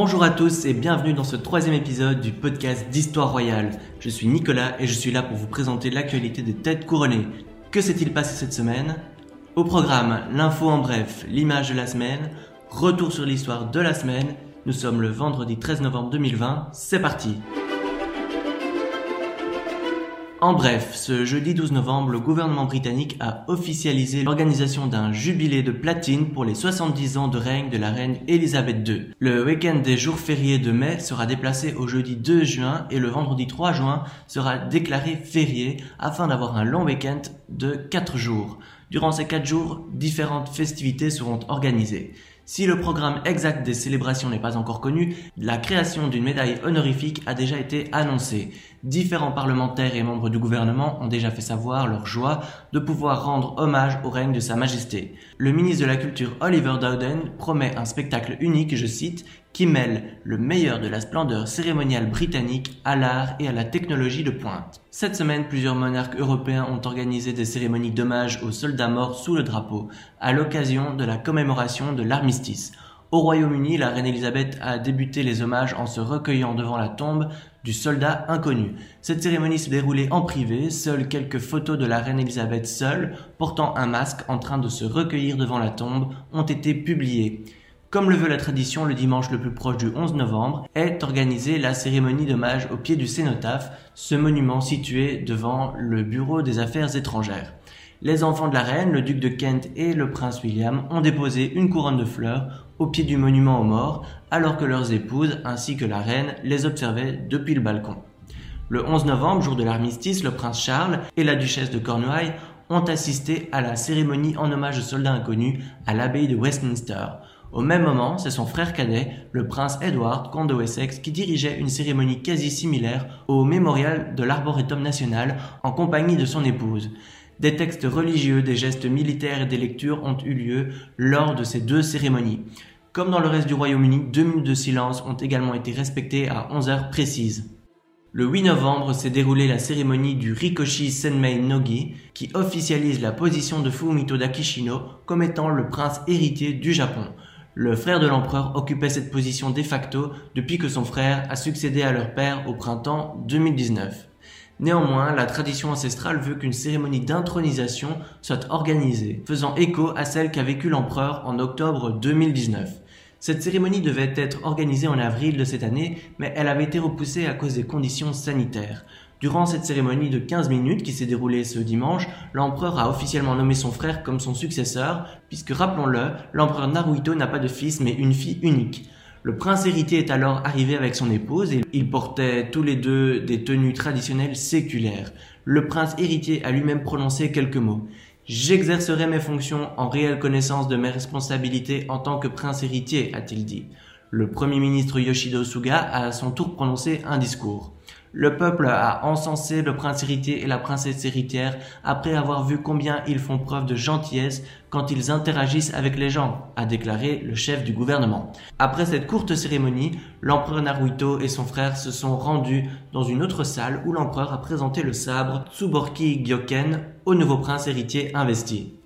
Bonjour à tous et bienvenue dans ce troisième épisode du podcast d'Histoire Royale. Je suis Nicolas et je suis là pour vous présenter l'actualité des têtes couronnées. Que s'est-il passé cette semaine? Au programme, l'info en bref, l'image de la semaine, retour sur l'histoire de la semaine. Nous sommes le vendredi 13 novembre 2020, c'est parti en bref, ce jeudi 12 novembre, le gouvernement britannique a officialisé l'organisation d'un jubilé de platine pour les 70 ans de règne de la reine Elisabeth II. Le week-end des jours fériés de mai sera déplacé au jeudi 2 juin et le vendredi 3 juin sera déclaré férié afin d'avoir un long week-end de 4 jours. Durant ces 4 jours, différentes festivités seront organisées. Si le programme exact des célébrations n'est pas encore connu, la création d'une médaille honorifique a déjà été annoncée. Différents parlementaires et membres du gouvernement ont déjà fait savoir leur joie de pouvoir rendre hommage au règne de Sa Majesté. Le ministre de la Culture Oliver Dowden promet un spectacle unique, je cite, qui mêle le meilleur de la splendeur cérémoniale britannique à l'art et à la technologie de pointe. Cette semaine, plusieurs monarques européens ont organisé des cérémonies d'hommage aux soldats morts sous le drapeau, à l'occasion de la commémoration de l'armistice. Au Royaume-Uni, la reine Elisabeth a débuté les hommages en se recueillant devant la tombe du soldat inconnu. Cette cérémonie s'est déroulée en privé, seules quelques photos de la reine Elisabeth seule, portant un masque en train de se recueillir devant la tombe, ont été publiées. Comme le veut la tradition, le dimanche le plus proche du 11 novembre est organisée la cérémonie d'hommage au pied du cénotaphe, ce monument situé devant le bureau des affaires étrangères. Les enfants de la reine, le duc de Kent et le prince William ont déposé une couronne de fleurs au pied du monument aux morts, alors que leurs épouses ainsi que la reine les observaient depuis le balcon. Le 11 novembre, jour de l'armistice, le prince Charles et la duchesse de Cornouailles ont assisté à la cérémonie en hommage aux soldats inconnus à l'abbaye de Westminster. Au même moment, c'est son frère cadet, le prince Edward, comte de Wessex, qui dirigeait une cérémonie quasi similaire au mémorial de l'Arboretum national en compagnie de son épouse. Des textes religieux, des gestes militaires et des lectures ont eu lieu lors de ces deux cérémonies. Comme dans le reste du Royaume-Uni, deux minutes de silence ont également été respectées à 11 heures précises. Le 8 novembre s'est déroulée la cérémonie du Rikoshi Senmei Nogi, qui officialise la position de Fumito d'Akishino comme étant le prince héritier du Japon. Le frère de l'empereur occupait cette position de facto depuis que son frère a succédé à leur père au printemps 2019. Néanmoins, la tradition ancestrale veut qu'une cérémonie d'intronisation soit organisée, faisant écho à celle qu'a vécue l'empereur en octobre 2019. Cette cérémonie devait être organisée en avril de cette année, mais elle avait été repoussée à cause des conditions sanitaires. Durant cette cérémonie de 15 minutes qui s'est déroulée ce dimanche, l'empereur a officiellement nommé son frère comme son successeur, puisque rappelons-le, l'empereur Naruhito n'a pas de fils mais une fille unique. Le prince héritier est alors arrivé avec son épouse et ils portaient tous les deux des tenues traditionnelles séculaires. Le prince héritier a lui-même prononcé quelques mots. J'exercerai mes fonctions en réelle connaissance de mes responsabilités en tant que prince héritier, a-t-il dit. Le premier ministre Yoshido Suga a à son tour prononcé un discours. Le peuple a encensé le prince héritier et la princesse héritière après avoir vu combien ils font preuve de gentillesse quand ils interagissent avec les gens, a déclaré le chef du gouvernement. Après cette courte cérémonie, l'empereur Naruhito et son frère se sont rendus dans une autre salle où l'empereur a présenté le sabre Tsuborki Gyoken au nouveau prince héritier investi.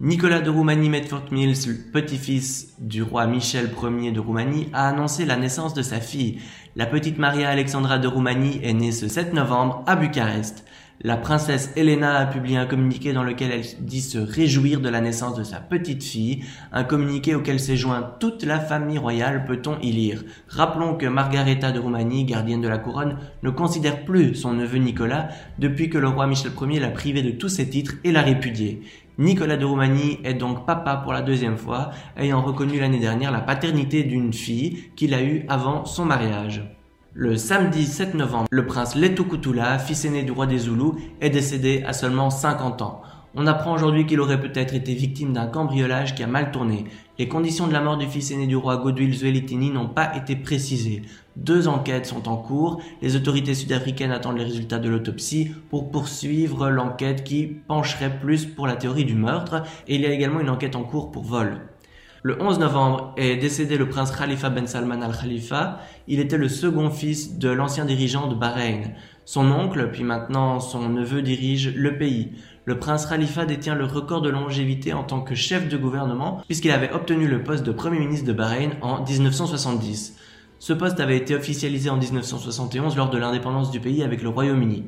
Nicolas de Roumanie Medford Mills, petit-fils du roi Michel Ier de Roumanie, a annoncé la naissance de sa fille. La petite Maria Alexandra de Roumanie est née ce 7 novembre à Bucarest. La princesse Elena a publié un communiqué dans lequel elle dit se réjouir de la naissance de sa petite fille, un communiqué auquel s'est joint toute la famille royale, peut-on y lire. Rappelons que Margareta de Roumanie, gardienne de la couronne, ne considère plus son neveu Nicolas depuis que le roi Michel Ier l'a privé de tous ses titres et l'a répudié. Nicolas de Roumanie est donc papa pour la deuxième fois, ayant reconnu l'année dernière la paternité d'une fille qu'il a eue avant son mariage. Le samedi 7 novembre, le prince Letukutula, fils aîné du roi des Zoulous, est décédé à seulement 50 ans. On apprend aujourd'hui qu'il aurait peut-être été victime d'un cambriolage qui a mal tourné. Les conditions de la mort du fils aîné du roi Godwill Zwelithini n'ont pas été précisées. Deux enquêtes sont en cours. Les autorités sud-africaines attendent les résultats de l'autopsie pour poursuivre l'enquête qui pencherait plus pour la théorie du meurtre. Et il y a également une enquête en cours pour vol. Le 11 novembre est décédé le prince Khalifa Ben Salman Al Khalifa. Il était le second fils de l'ancien dirigeant de Bahreïn. Son oncle, puis maintenant son neveu, dirige le pays. Le prince Khalifa détient le record de longévité en tant que chef de gouvernement puisqu'il avait obtenu le poste de premier ministre de Bahreïn en 1970. Ce poste avait été officialisé en 1971 lors de l'indépendance du pays avec le Royaume-Uni.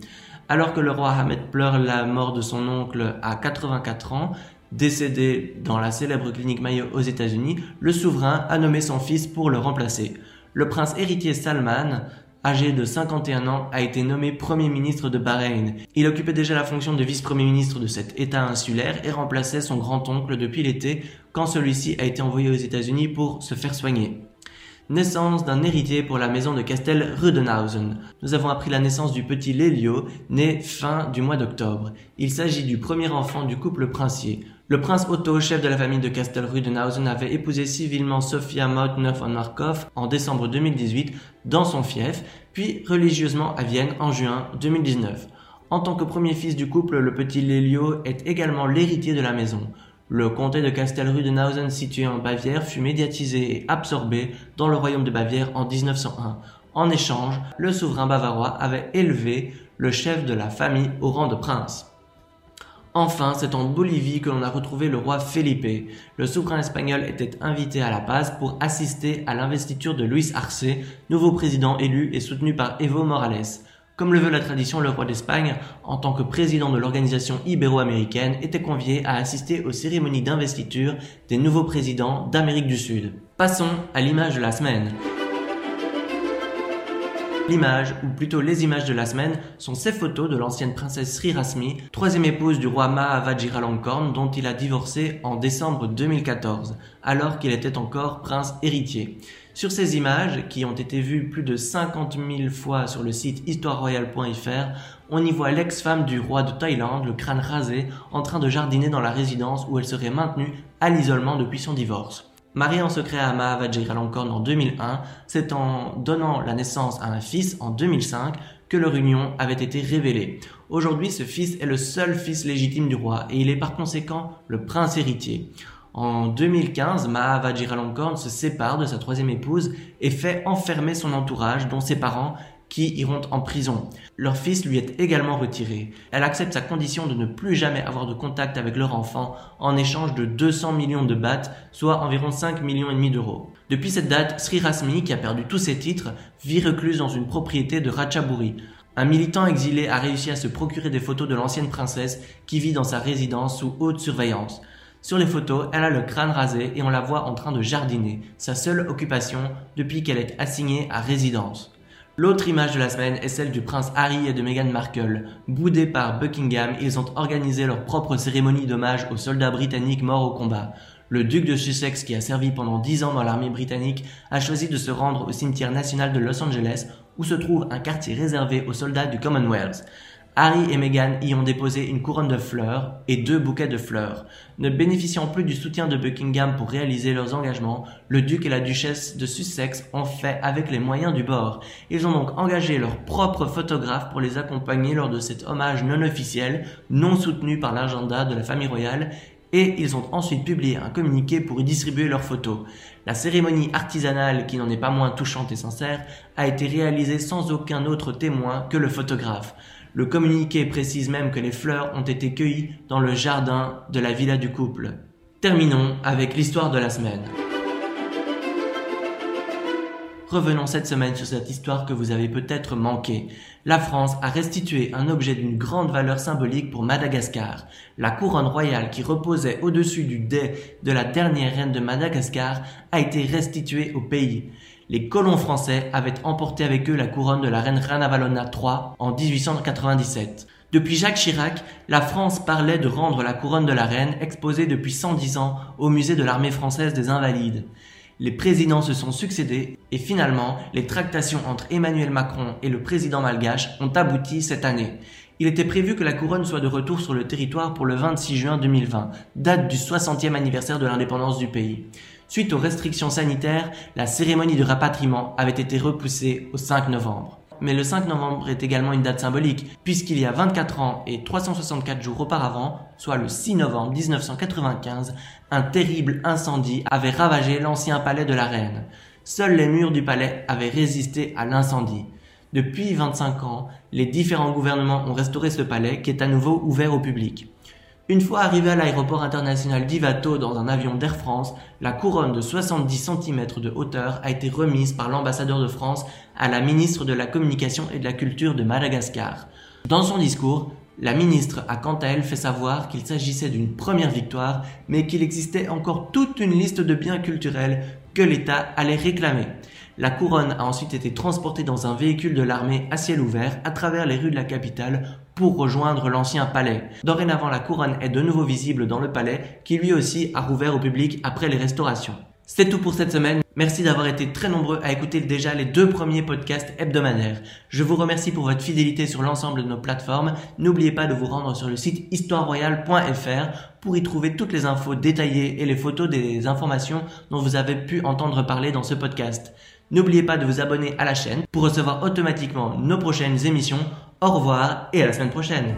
Alors que le roi Ahmed pleure la mort de son oncle à 84 ans, décédé dans la célèbre clinique Mayo aux États-Unis, le souverain a nommé son fils pour le remplacer. Le prince héritier Salman âgé de 51 ans, a été nommé Premier ministre de Bahreïn. Il occupait déjà la fonction de vice-premier ministre de cet État insulaire et remplaçait son grand-oncle depuis l'été quand celui-ci a été envoyé aux États-Unis pour se faire soigner. Naissance d'un héritier pour la maison de Castel Rudenhausen. Nous avons appris la naissance du petit Lelio, né fin du mois d'octobre. Il s'agit du premier enfant du couple princier. Le prince Otto, chef de la famille de Castel-Rudenhausen, avait épousé civilement Sophia Mautner von Markov en décembre 2018 dans son fief, puis religieusement à Vienne en juin 2019. En tant que premier fils du couple, le petit Lelio est également l'héritier de la maison. Le comté de Castel-Rudenhausen situé en Bavière fut médiatisé et absorbé dans le royaume de Bavière en 1901. En échange, le souverain bavarois avait élevé le chef de la famille au rang de prince. Enfin, c'est en Bolivie que l'on a retrouvé le roi Felipe. Le souverain espagnol était invité à La Paz pour assister à l'investiture de Luis Arce, nouveau président élu et soutenu par Evo Morales. Comme le veut la tradition, le roi d'Espagne, en tant que président de l'organisation ibéro-américaine, était convié à assister aux cérémonies d'investiture des nouveaux présidents d'Amérique du Sud. Passons à l'image de la semaine. L'image, ou plutôt les images de la semaine, sont ces photos de l'ancienne princesse Sri Rasmi, troisième épouse du roi Maha Vajiralongkorn dont il a divorcé en décembre 2014, alors qu'il était encore prince héritier. Sur ces images, qui ont été vues plus de 50 000 fois sur le site histoireroyale.fr, on y voit l'ex-femme du roi de Thaïlande, le crâne rasé, en train de jardiner dans la résidence où elle serait maintenue à l'isolement depuis son divorce. Mariée en secret à Maha Vajiralongkorn en 2001, c'est en donnant la naissance à un fils en 2005 que leur union avait été révélée. Aujourd'hui, ce fils est le seul fils légitime du roi et il est par conséquent le prince héritier. En 2015, Maha Vajiralongkorn se sépare de sa troisième épouse et fait enfermer son entourage, dont ses parents, qui iront en prison. Leur fils lui est également retiré. Elle accepte sa condition de ne plus jamais avoir de contact avec leur enfant en échange de 200 millions de bahts, soit environ 5 millions et demi d'euros. Depuis cette date, Sri Rasmi, qui a perdu tous ses titres, vit recluse dans une propriété de Ratchaburi. Un militant exilé a réussi à se procurer des photos de l'ancienne princesse qui vit dans sa résidence sous haute surveillance. Sur les photos, elle a le crâne rasé et on la voit en train de jardiner, sa seule occupation depuis qu'elle est assignée à résidence. L'autre image de la semaine est celle du prince Harry et de Meghan Markle. Boudés par Buckingham, ils ont organisé leur propre cérémonie d'hommage aux soldats britanniques morts au combat. Le duc de Sussex, qui a servi pendant 10 ans dans l'armée britannique, a choisi de se rendre au cimetière national de Los Angeles, où se trouve un quartier réservé aux soldats du Commonwealth. Harry et Meghan y ont déposé une couronne de fleurs et deux bouquets de fleurs. Ne bénéficiant plus du soutien de Buckingham pour réaliser leurs engagements, le duc et la duchesse de Sussex ont fait avec les moyens du bord. Ils ont donc engagé leur propre photographe pour les accompagner lors de cet hommage non officiel, non soutenu par l'agenda de la famille royale, et ils ont ensuite publié un communiqué pour y distribuer leurs photos. La cérémonie artisanale, qui n'en est pas moins touchante et sincère, a été réalisée sans aucun autre témoin que le photographe. Le communiqué précise même que les fleurs ont été cueillies dans le jardin de la villa du couple. Terminons avec l'histoire de la semaine. Revenons cette semaine sur cette histoire que vous avez peut-être manqué. La France a restitué un objet d'une grande valeur symbolique pour Madagascar. La couronne royale qui reposait au-dessus du dais de la dernière reine de Madagascar a été restituée au pays les colons français avaient emporté avec eux la couronne de la reine Ranavalona III en 1897. Depuis Jacques Chirac, la France parlait de rendre la couronne de la reine exposée depuis 110 ans au musée de l'armée française des Invalides. Les présidents se sont succédés et finalement, les tractations entre Emmanuel Macron et le président malgache ont abouti cette année. Il était prévu que la couronne soit de retour sur le territoire pour le 26 juin 2020, date du 60e anniversaire de l'indépendance du pays. Suite aux restrictions sanitaires, la cérémonie de rapatriement avait été repoussée au 5 novembre. Mais le 5 novembre est également une date symbolique, puisqu'il y a 24 ans et 364 jours auparavant, soit le 6 novembre 1995, un terrible incendie avait ravagé l'ancien palais de la reine. Seuls les murs du palais avaient résisté à l'incendie. Depuis 25 ans, les différents gouvernements ont restauré ce palais qui est à nouveau ouvert au public. Une fois arrivé à l'aéroport international d'Ivato dans un avion d'Air France, la couronne de 70 cm de hauteur a été remise par l'ambassadeur de France à la ministre de la Communication et de la Culture de Madagascar. Dans son discours, la ministre a quant à elle fait savoir qu'il s'agissait d'une première victoire, mais qu'il existait encore toute une liste de biens culturels que l'État allait réclamer. La couronne a ensuite été transportée dans un véhicule de l'armée à ciel ouvert à travers les rues de la capitale pour rejoindre l'ancien palais. Dorénavant, la couronne est de nouveau visible dans le palais qui lui aussi a rouvert au public après les restaurations. C'est tout pour cette semaine. Merci d'avoir été très nombreux à écouter déjà les deux premiers podcasts hebdomadaires. Je vous remercie pour votre fidélité sur l'ensemble de nos plateformes. N'oubliez pas de vous rendre sur le site histoireroyale.fr pour y trouver toutes les infos détaillées et les photos des informations dont vous avez pu entendre parler dans ce podcast. N'oubliez pas de vous abonner à la chaîne pour recevoir automatiquement nos prochaines émissions. Au revoir et à la semaine prochaine.